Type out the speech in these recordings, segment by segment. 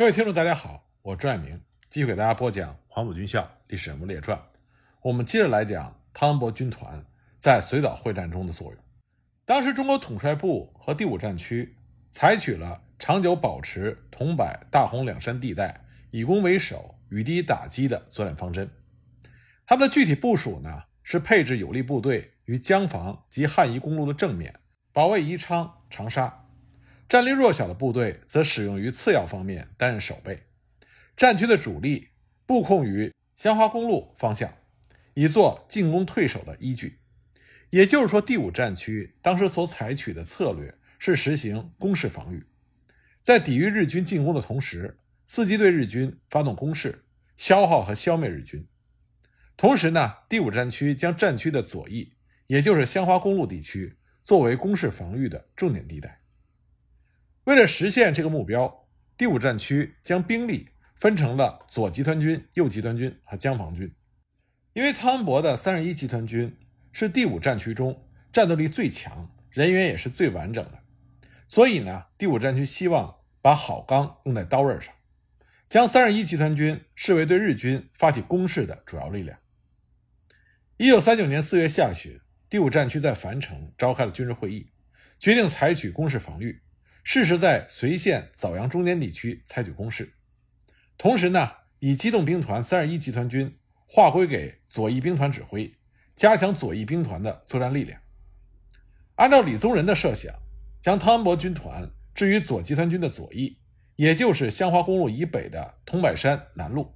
各位听众，大家好，我朱爱明，继续给大家播讲《黄埔军校历史人物列传》。我们接着来讲汤恩伯军团在随岛会战中的作用。当时，中国统帅部和第五战区采取了长久保持桐柏、大洪两山地带以攻为守、与敌打击的作战方针。他们的具体部署呢，是配置有力部队于江防及汉宜公路的正面，保卫宜昌、长沙。战力弱小的部队则使用于次要方面担任守备，战区的主力布控于香花公路方向，以作进攻退守的依据。也就是说，第五战区当时所采取的策略是实行攻势防御，在抵御日军进攻的同时，伺机对日军发动攻势，消耗和消灭日军。同时呢，第五战区将战区的左翼，也就是香花公路地区，作为攻势防御的重点地带。为了实现这个目标，第五战区将兵力分成了左集团军、右集团军和江防军。因为汤恩伯的三十一集团军是第五战区中战斗力最强、人员也是最完整的，所以呢，第五战区希望把好钢用在刀刃上，将三十一集团军视为对日军发起攻势的主要力量。一九三九年四月下旬，第五战区在樊城召开了军事会议，决定采取攻势防御。适时在随县枣阳中间地区采取攻势，同时呢，以机动兵团三十一集团军划归给左翼兵团指挥，加强左翼兵团的作战力量。按照李宗仁的设想，将汤恩伯军团置于左集团军的左翼，也就是香花公路以北的桐柏山南路，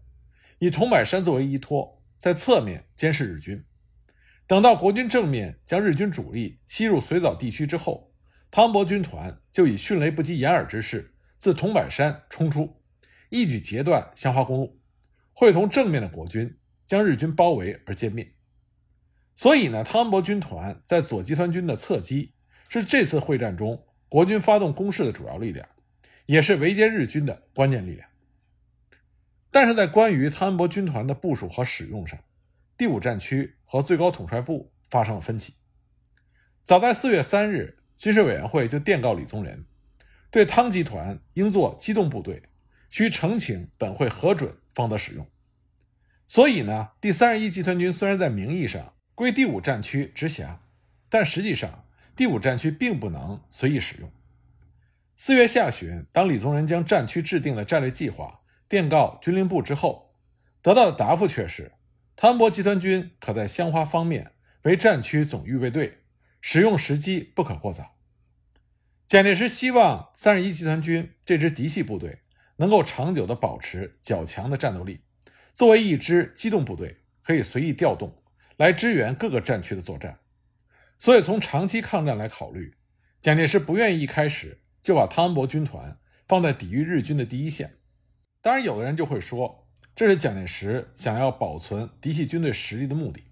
以桐柏山作为依托，在侧面监视日军。等到国军正面将日军主力吸入水枣地区之后。汤恩伯军团就以迅雷不及掩耳之势自桐柏山冲出，一举截断香花公路，会同正面的国军将日军包围而歼灭。所以呢，汤恩伯军团在左集团军的侧击，是这次会战中国军发动攻势的主要力量，也是围歼日军的关键力量。但是在关于汤恩伯军团的部署和使用上，第五战区和最高统帅部发生了分歧。早在四月三日。军事委员会就电告李宗仁，对汤集团应作机动部队，需呈请本会核准方得使用。所以呢，第三十一集团军虽然在名义上归第五战区直辖，但实际上第五战区并不能随意使用。四月下旬，当李宗仁将战区制定的战略计划电告军令部之后，得到的答复却是，汤恩伯集团军可在香花方面为战区总预备队。使用时机不可过早。蒋介石希望三十一集团军这支嫡系部队能够长久地保持较强的战斗力，作为一支机动部队，可以随意调动来支援各个战区的作战。所以，从长期抗战来考虑，蒋介石不愿意一开始就把汤恩伯军团放在抵御日军的第一线。当然，有的人就会说，这是蒋介石想要保存嫡系军队实力的目的。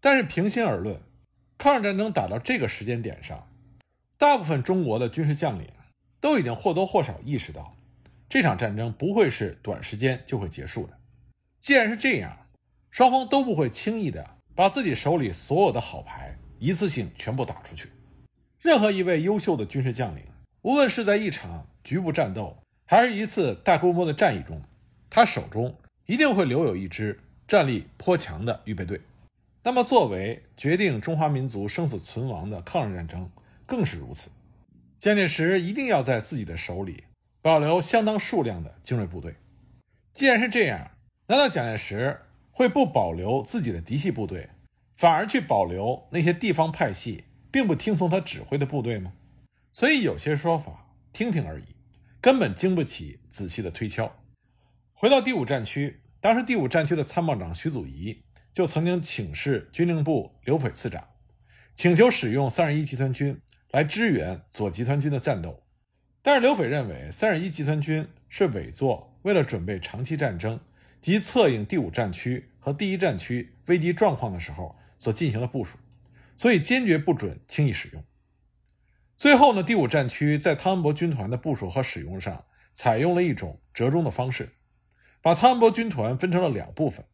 但是，平心而论。抗日战争打到这个时间点上，大部分中国的军事将领都已经或多或少意识到，这场战争不会是短时间就会结束的。既然是这样，双方都不会轻易的把自己手里所有的好牌一次性全部打出去。任何一位优秀的军事将领，无论是在一场局部战斗，还是一次大规模的战役中，他手中一定会留有一支战力颇强的预备队。那么，作为决定中华民族生死存亡的抗日战争，更是如此。蒋介石一定要在自己的手里保留相当数量的精锐部队。既然是这样，难道蒋介石会不保留自己的嫡系部队，反而去保留那些地方派系并不听从他指挥的部队吗？所以，有些说法听听而已，根本经不起仔细的推敲。回到第五战区，当时第五战区的参谋长徐祖仪。就曾经请示军令部刘斐次长，请求使用三十一集团军来支援左集团军的战斗，但是刘斐认为三十一集团军是委作为了准备长期战争及策应第五战区和第一战区危机状况的时候所进行的部署，所以坚决不准轻易使用。最后呢，第五战区在汤恩伯军团的部署和使用上采用了一种折中的方式，把汤恩伯军团分成了两部分。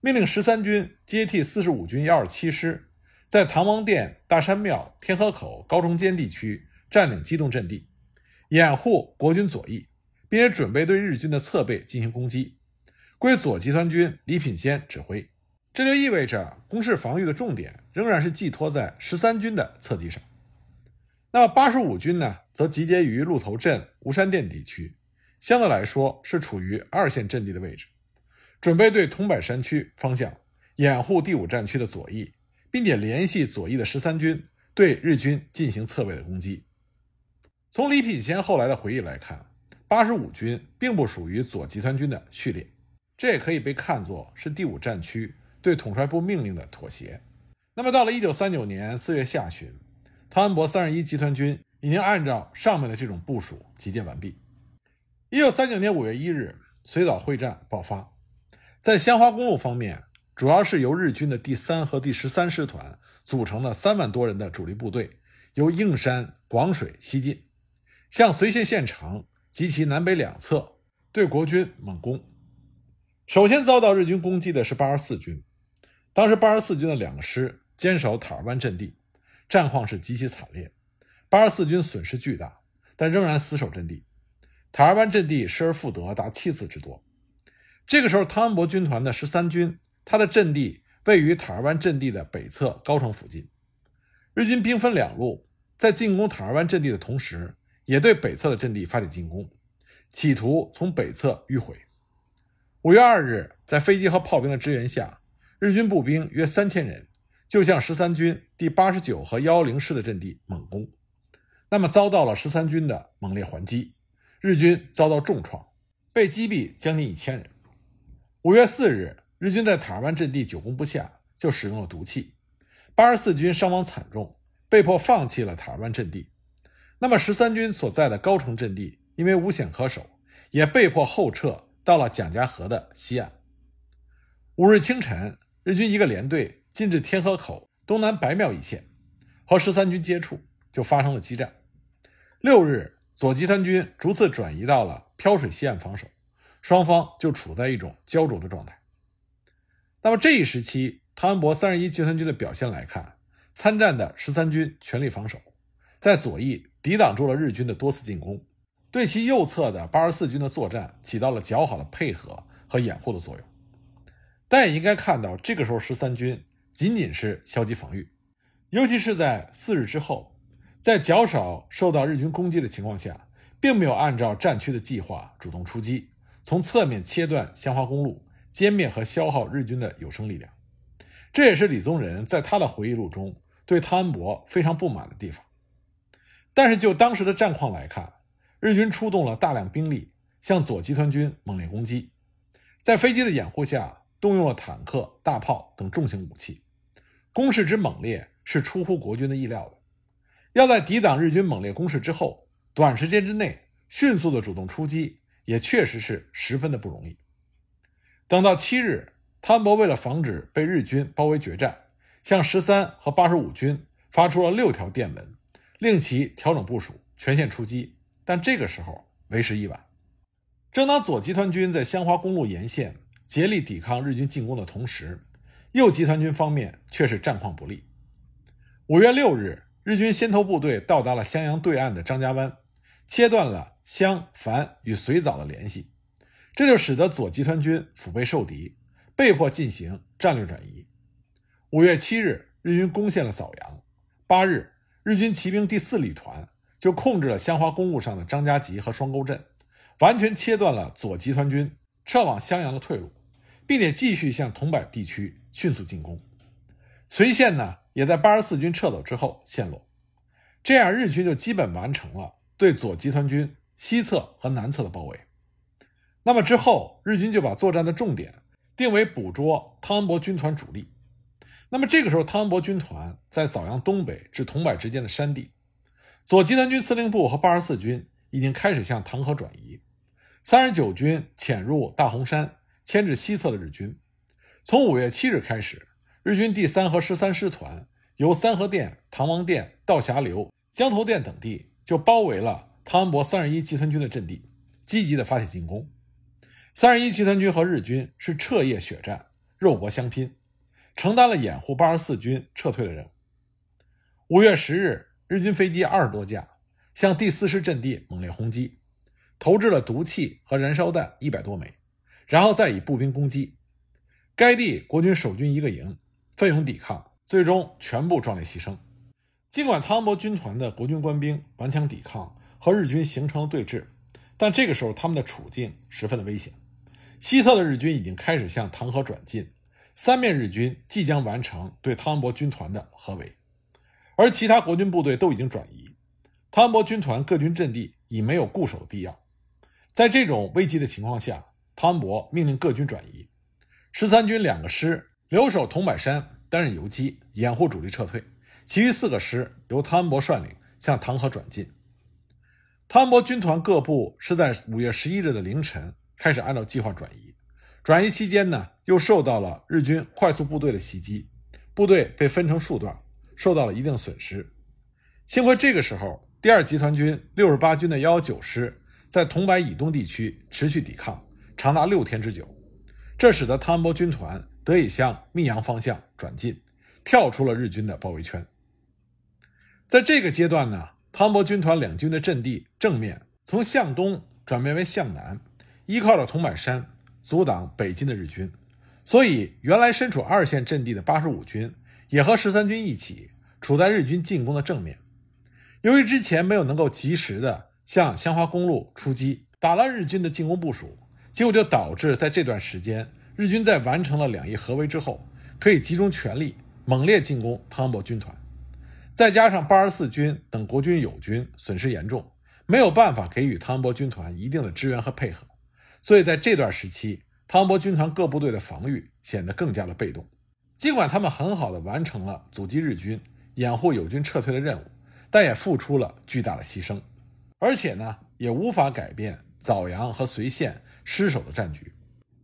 命令十三军接替四十五军幺二七师，在唐王殿、大山庙、天河口、高中间地区占领机动阵地，掩护国军左翼，并且准备对日军的侧背进行攻击，归左集团军李品仙指挥。这就意味着攻势防御的重点仍然是寄托在十三军的侧击上。那么八十五军呢，则集结于鹿头镇、吴山店地区，相对来说是处于二线阵地的位置，准备对桐柏山区方向掩护第五战区的左翼，并且联系左翼的十三军对日军进行侧背的攻击。从李品仙后来的回忆来看，八十五军并不属于左集团军的序列，这也可以被看作是第五战区对统帅部命令的妥协。那么到了一九三九年四月下旬。汤恩伯三十一集团军已经按照上面的这种部署集结完毕。一九三九年五月一日，随枣会战爆发。在香花公路方面，主要是由日军的第三和第十三师团组成的三万多人的主力部队，由应山、广水西进，向绥县县城及其南北两侧对国军猛攻。首先遭到日军攻击的是八十四军，当时八十四军的两个师坚守塔尔湾阵地。战况是极其惨烈，八十四军损失巨大，但仍然死守阵地。塔尔湾阵地失而复得达七次之多。这个时候，汤恩伯军团的十三军，他的阵地位于塔尔湾阵地的北侧高城附近。日军兵分两路，在进攻塔尔湾阵地的同时，也对北侧的阵地发起进攻，企图从北侧迂回。五月二日，在飞机和炮兵的支援下，日军步兵约三千人。就向十三军第八十九和幺幺零师的阵地猛攻，那么遭到了十三军的猛烈还击，日军遭到重创，被击毙将近一千人。五月四日，日军在塔尔湾阵地久攻不下，就使用了毒气，八十四军伤亡惨重，被迫放弃了塔尔湾阵地。那么十三军所在的高城阵地因为无险可守，也被迫后撤到了蒋家河的西岸。五日清晨，日军一个连队。进至天河口东南白庙一线，和十三军接触，就发生了激战。六日，左集团军逐次转移到了漂水西岸防守，双方就处在一种焦灼的状态。那么这一时期，汤恩伯三十一集团军的表现来看，参战的十三军全力防守，在左翼抵挡住了日军的多次进攻，对其右侧的八十四军的作战起到了较好的配合和掩护的作用。但也应该看到，这个时候十三军。仅仅是消极防御，尤其是在四日之后，在较少受到日军攻击的情况下，并没有按照战区的计划主动出击，从侧面切断香花公路，歼灭和消耗日军的有生力量。这也是李宗仁在他的回忆录中对汤恩伯非常不满的地方。但是就当时的战况来看，日军出动了大量兵力向左集团军猛烈攻击，在飞机的掩护下，动用了坦克、大炮等重型武器。攻势之猛烈是出乎国军的意料的，要在抵挡日军猛烈攻势之后，短时间之内迅速的主动出击，也确实是十分的不容易。等到七日，汤博为了防止被日军包围决战，向十三和八十五军发出了六条电文，令其调整部署，全线出击。但这个时候为时已晚。正当左集团军在香花公路沿线竭力抵抗日军进攻的同时，右集团军方面却是战况不利。五月六日，日军先头部队到达了襄阳对岸的张家湾，切断了襄樊与随枣的联系，这就使得左集团军腹背受敌，被迫进行战略转移。五月七日，日军攻陷了枣阳。八日，日军骑兵第四旅团就控制了香花公路上的张家集和双沟镇，完全切断了左集团军撤往襄阳的退路，并且继续向桐柏地区。迅速进攻，随县呢也在八十四军撤走之后陷落，这样日军就基本完成了对左集团军西侧和南侧的包围。那么之后，日军就把作战的重点定为捕捉汤恩伯军团主力。那么这个时候，汤恩伯军团在枣阳东北至桐柏之间的山地，左集团军司令部和八十四军已经开始向唐河转移，三十九军潜入大洪山，牵制西侧的日军。从五月七日开始，日军第三和十三师团由三河店、唐王店、道峡流、江头店等地就包围了汤恩伯三十一集团军的阵地，积极的发起进攻。三十一集团军和日军是彻夜血战，肉搏相拼，承担了掩护八十四军撤退的任务。五月十日，日军飞机二十多架向第四师阵地猛烈轰击，投掷了毒气和燃烧弹一百多枚，然后再以步兵攻击。该地国军守军一个营奋勇抵抗，最终全部壮烈牺牲。尽管汤博军团的国军官兵顽强抵抗，和日军形成了对峙，但这个时候他们的处境十分的危险。西侧的日军已经开始向唐河转进，三面日军即将完成对汤恩伯军团的合围，而其他国军部队都已经转移，汤恩伯军团各军阵地已没有固守的必要。在这种危急的情况下，汤恩伯命令各军转移，十三军两个师留守桐柏山担任游击，掩护主力撤退，其余四个师由汤恩伯率领向唐河转进。汤恩伯军团各部是在五月十一日的凌晨。开始按照计划转移，转移期间呢，又受到了日军快速部队的袭击，部队被分成数段，受到了一定损失。幸亏这个时候，第二集团军六十八军的幺幺九师在桐柏以东地区持续抵抗，长达六天之久，这使得汤恩伯军团得以向密阳方向转进，跳出了日军的包围圈。在这个阶段呢，汤恩伯军团两军的阵地正面从向东转变为向南。依靠着桐柏山阻挡北进的日军，所以原来身处二线阵地的八十五军也和十三军一起处在日军进攻的正面。由于之前没有能够及时的向香花公路出击，打乱日军的进攻部署，结果就导致在这段时间，日军在完成了两翼合围之后，可以集中全力猛烈进攻汤恩伯军团。再加上八十四军等国军友军损失严重，没有办法给予汤恩伯军团一定的支援和配合。所以在这段时期，汤恩伯军团各部队的防御显得更加的被动。尽管他们很好的完成了阻击日军、掩护友军撤退的任务，但也付出了巨大的牺牲，而且呢，也无法改变枣阳和随县失守的战局。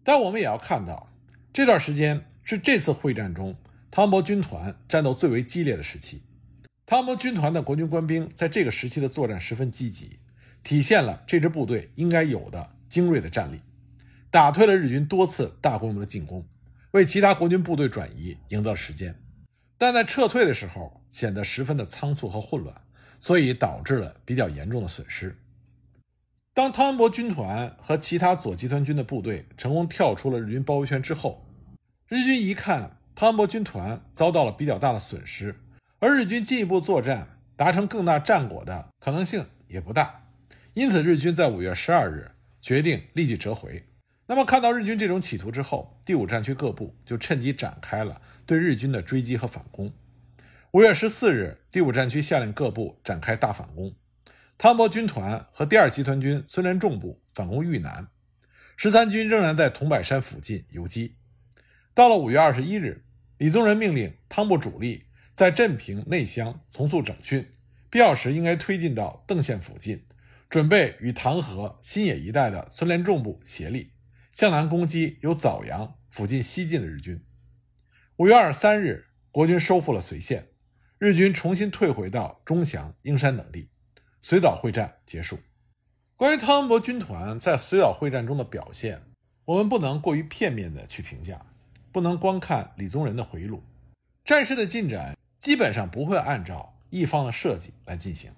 但我们也要看到，这段时间是这次会战中汤恩伯军团战斗最为激烈的时期。汤恩伯军团的国军官兵在这个时期的作战十分积极，体现了这支部队应该有的。精锐的战力，打退了日军多次大规模的进攻，为其他国军部队转移赢得了时间。但在撤退的时候显得十分的仓促和混乱，所以导致了比较严重的损失。当汤恩伯军团和其他左集团军的部队成功跳出了日军包围圈之后，日军一看汤恩伯军团遭到了比较大的损失，而日军进一步作战达成更大战果的可能性也不大，因此日军在五月十二日。决定立即折回。那么，看到日军这种企图之后，第五战区各部就趁机展开了对日军的追击和反攻。五月十四日，第五战区下令各部展开大反攻。汤恩伯军团和第二集团军孙连仲部反攻豫南，十三军仍然在桐柏山附近游击。到了五月二十一日，李宗仁命令汤部主力在镇平内乡从速整训，必要时应该推进到邓县附近。准备与唐河、新野一带的孙连仲部协力，向南攻击由枣阳附近西进的日军。五月二十三日，国军收复了绥县，日军重新退回到钟祥、英山等地，绥岛会战结束。关于汤恩伯军团在绥岛会战中的表现，我们不能过于片面的去评价，不能光看李宗仁的回忆录。战事的进展基本上不会按照一方的设计来进行。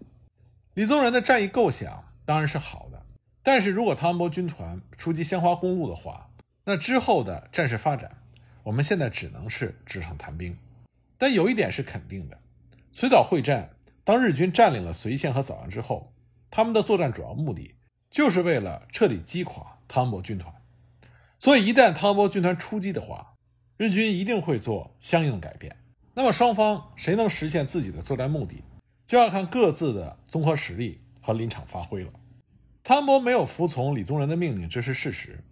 李宗仁的战役构想当然是好的，但是如果汤恩伯军团出击鲜花公路的话，那之后的战事发展，我们现在只能是纸上谈兵。但有一点是肯定的，绥岛会战，当日军占领了绥县和枣阳之后，他们的作战主要目的就是为了彻底击垮汤恩伯军团。所以一旦汤恩伯军团出击的话，日军一定会做相应的改变。那么双方谁能实现自己的作战目的？就要看各自的综合实力和临场发挥了。汤恩伯没有服从李宗仁的命令，这是事实。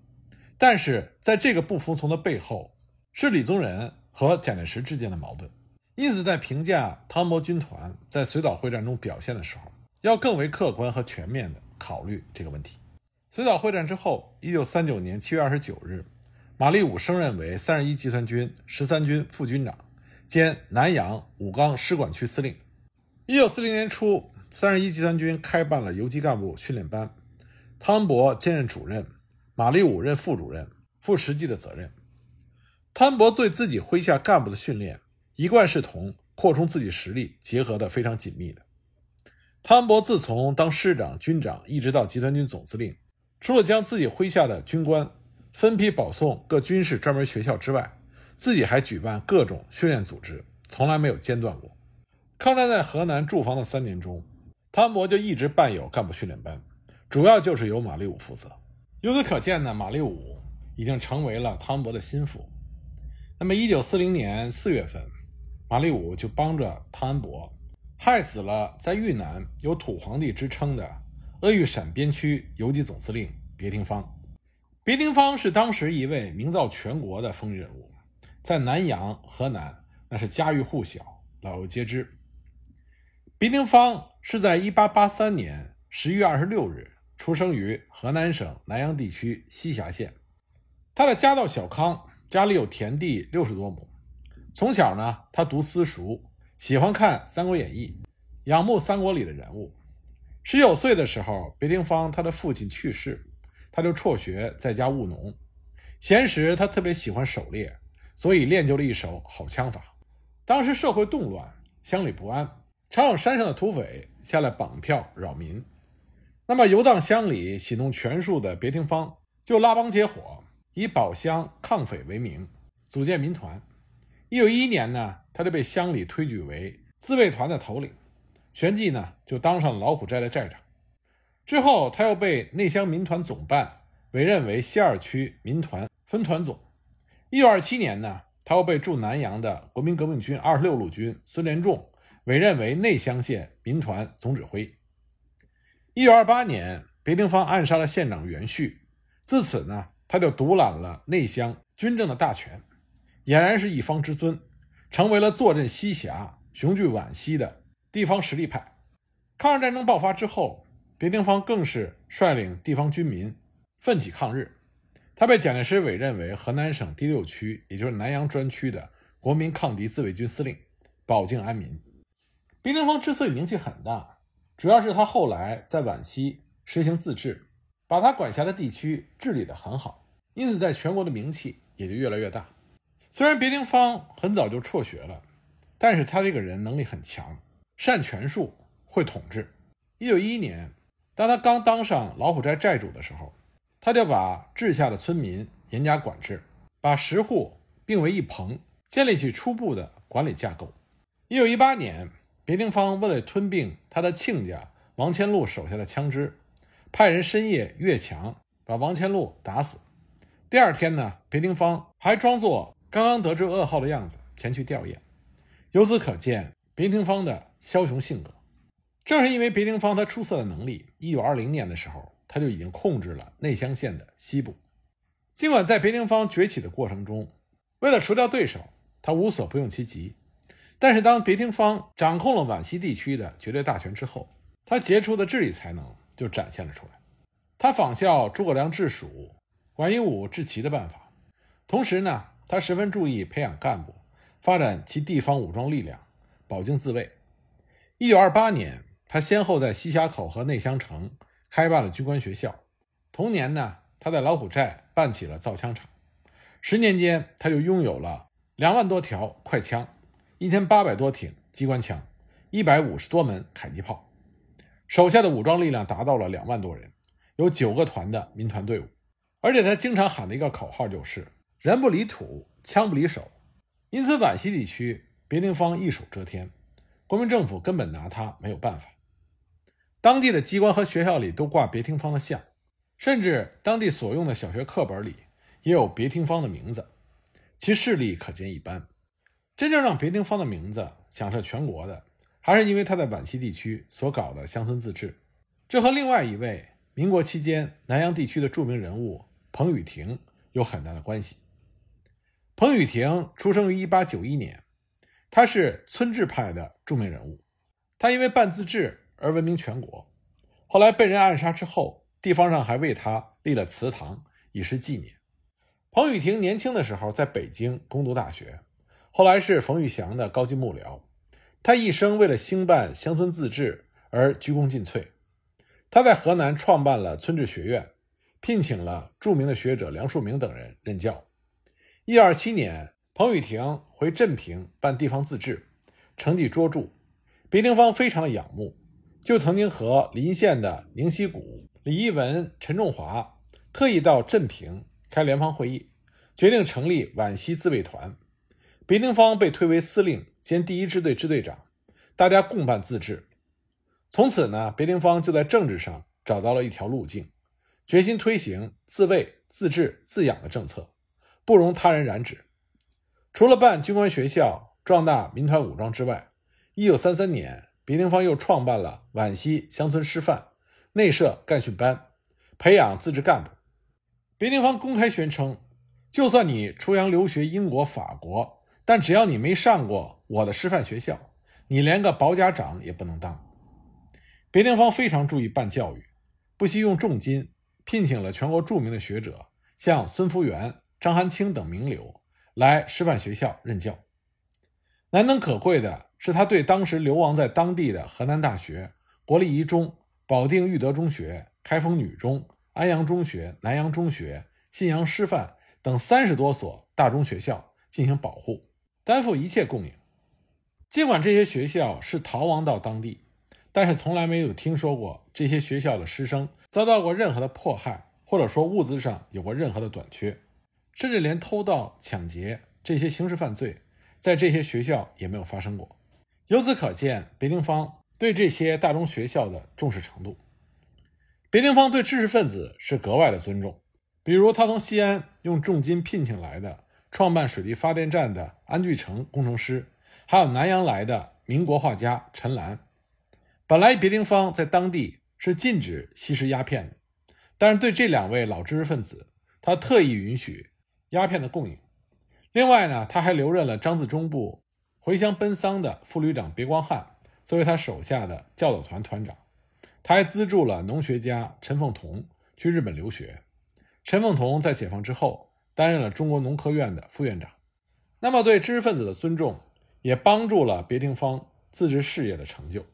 但是在这个不服从的背后，是李宗仁和蒋介石之间的矛盾。因此，在评价汤恩伯军团在随岛会战中表现的时候，要更为客观和全面的考虑这个问题。随岛会战之后，一九三九年七月二十九日，马立武升任为三十一集团军十三军副军长兼南阳武冈师管区司令。一九四零年初，三十一集团军开办了游击干部训练班，汤恩伯兼任主任，马立武任副主任，负实际的责任。汤恩伯对自己麾下干部的训练，一贯是同扩充自己实力结合的非常紧密的。汤恩伯自从当师长、军长，一直到集团军总司令，除了将自己麾下的军官分批保送各军事专门学校之外，自己还举办各种训练组织，从来没有间断过。抗战在河南驻防的三年中，汤恩伯就一直办有干部训练班，主要就是由马立武负责。由此可见呢，马立武已经成为了汤恩伯的心腹。那么，一九四零年四月份，马立武就帮着汤恩伯害死了在豫南有“土皇帝”之称的鄂豫陕边区游击总司令别廷芳。别廷芳是当时一位名噪全国的风云人物，在南阳、河南那是家喻户晓，老幼皆知。别廷芳是在1883年10月26日出生于河南省南阳地区西峡县，他的家道小康。家里有田地六十多亩，从小呢，他读私塾，喜欢看《三国演义》，仰慕三国里的人物。十九岁的时候，别廷芳他的父亲去世，他就辍学在家务农。闲时他特别喜欢狩猎，所以练就了一手好枪法。当时社会动乱，乡里不安，常有山上的土匪下来绑票扰民。那么游荡乡里、喜弄权术的别廷芳就拉帮结伙。以保乡抗匪为名，组建民团。一九一一年呢，他就被乡里推举为自卫团的头领，旋即呢就当上了老虎寨的寨长。之后，他又被内乡民团总办委任为西二区民团分团总。一九二七年呢，他又被驻南阳的国民革命军二十六路军孙连仲委任为内乡县民团总指挥。一九二八年，别廷芳暗杀了县长袁旭，自此呢。他就独揽了内乡军政的大权，俨然是一方之尊，成为了坐镇西峡、雄踞皖西的地方实力派。抗日战争爆发之后，别廷芳更是率领地方军民奋起抗日。他被蒋介石委任为河南省第六区，也就是南阳专区的国民抗敌自卫军司令，保境安民。别林芳之所以名气很大，主要是他后来在晚期实行自治。把他管辖的地区治理得很好，因此在全国的名气也就越来越大。虽然别林芳很早就辍学了，但是他这个人能力很强，善权术，会统治。一九一一年，当他刚当上老虎寨寨主的时候，他就把治下的村民严加管制，把十户并为一棚，建立起初步的管理架构。一九一八年，别廷芳为了吞并他的亲家王千禄手下的枪支。派人深夜越墙，把王乾禄打死。第二天呢，别廷芳还装作刚刚得知噩耗的样子前去吊唁。由此可见，别廷芳的枭雄性格。正是因为别廷芳他出色的能力，一九二零年的时候，他就已经控制了内乡县的西部。尽管在别廷芳崛起的过程中，为了除掉对手，他无所不用其极，但是当别廷芳掌控了皖西地区的绝对大权之后，他杰出的治理才能。就展现了出来。他仿效诸葛亮治蜀、管夷吾治齐的办法，同时呢，他十分注意培养干部，发展其地方武装力量，保境自卫。一九二八年，他先后在西峡口和内乡城开办了军官学校。同年呢，他在老虎寨办起了造枪厂。十年间，他就拥有了两万多条快枪，一千八百多挺机关枪，一百五十多门迫击炮。手下的武装力量达到了两万多人，有九个团的民团队伍，而且他经常喊的一个口号就是“人不离土，枪不离手”。因此，皖西地区别廷芳一手遮天，国民政府根本拿他没有办法。当地的机关和学校里都挂别廷芳的像，甚至当地所用的小学课本里也有别廷芳的名字，其势力可见一斑。真正让别廷芳的名字响彻全国的。还是因为他在皖西地区所搞的乡村自治，这和另外一位民国期间南阳地区的著名人物彭雨婷有很大的关系。彭雨婷出生于1891年，他是村治派的著名人物，他因为办自治而闻名全国。后来被人暗杀之后，地方上还为他立了祠堂以示纪念。彭雨婷年轻的时候在北京攻读大学，后来是冯玉祥的高级幕僚。他一生为了兴办乡村自治而鞠躬尽瘁。他在河南创办了村治学院，聘请了著名的学者梁漱溟等人任教。一九二七年，彭雨婷回镇平办地方自治，成绩卓著，别廷芳非常的仰慕，就曾经和邻县的宁西谷、李一文、陈仲华特意到镇平开联防会议，决定成立皖西自卫团。别廷芳被推为司令兼第一支队支队长，大家共办自治。从此呢，别廷芳就在政治上找到了一条路径，决心推行自卫、自治、自养的政策，不容他人染指。除了办军官学校、壮大民团武装之外，一九三三年，别廷芳又创办了皖西乡村师范，内设干训班，培养自治干部。别廷芳公开宣称，就算你出洋留学英国、法国。但只要你没上过我的师范学校，你连个保甲长也不能当。别廷芳非常注意办教育，不惜用重金聘请了全国著名的学者，像孙福元、张寒清等名流来师范学校任教。难能可贵的是，他对当时流亡在当地的河南大学、国立一中、保定育德中学、开封女中、安阳中学、南阳中学、信阳师范等三十多所大中学校进行保护。担负一切供应。尽管这些学校是逃亡到当地，但是从来没有听说过这些学校的师生遭到过任何的迫害，或者说物资上有过任何的短缺，甚至连偷盗、抢劫这些刑事犯罪，在这些学校也没有发生过。由此可见，别廷芳对这些大中学校的重视程度。别廷芳对知识分子是格外的尊重，比如他从西安用重金聘请来的。创办水利发电站的安巨成工程师，还有南阳来的民国画家陈兰。本来别廷芳在当地是禁止吸食鸦片的，但是对这两位老知识分子，他特意允许鸦片的供应。另外呢，他还留任了张自忠部回乡奔丧的副旅长别光汉作为他手下的教导团团长。他还资助了农学家陈凤同去日本留学。陈凤同在解放之后。担任了中国农科院的副院长，那么对知识分子的尊重，也帮助了别廷芳自治事业的成就。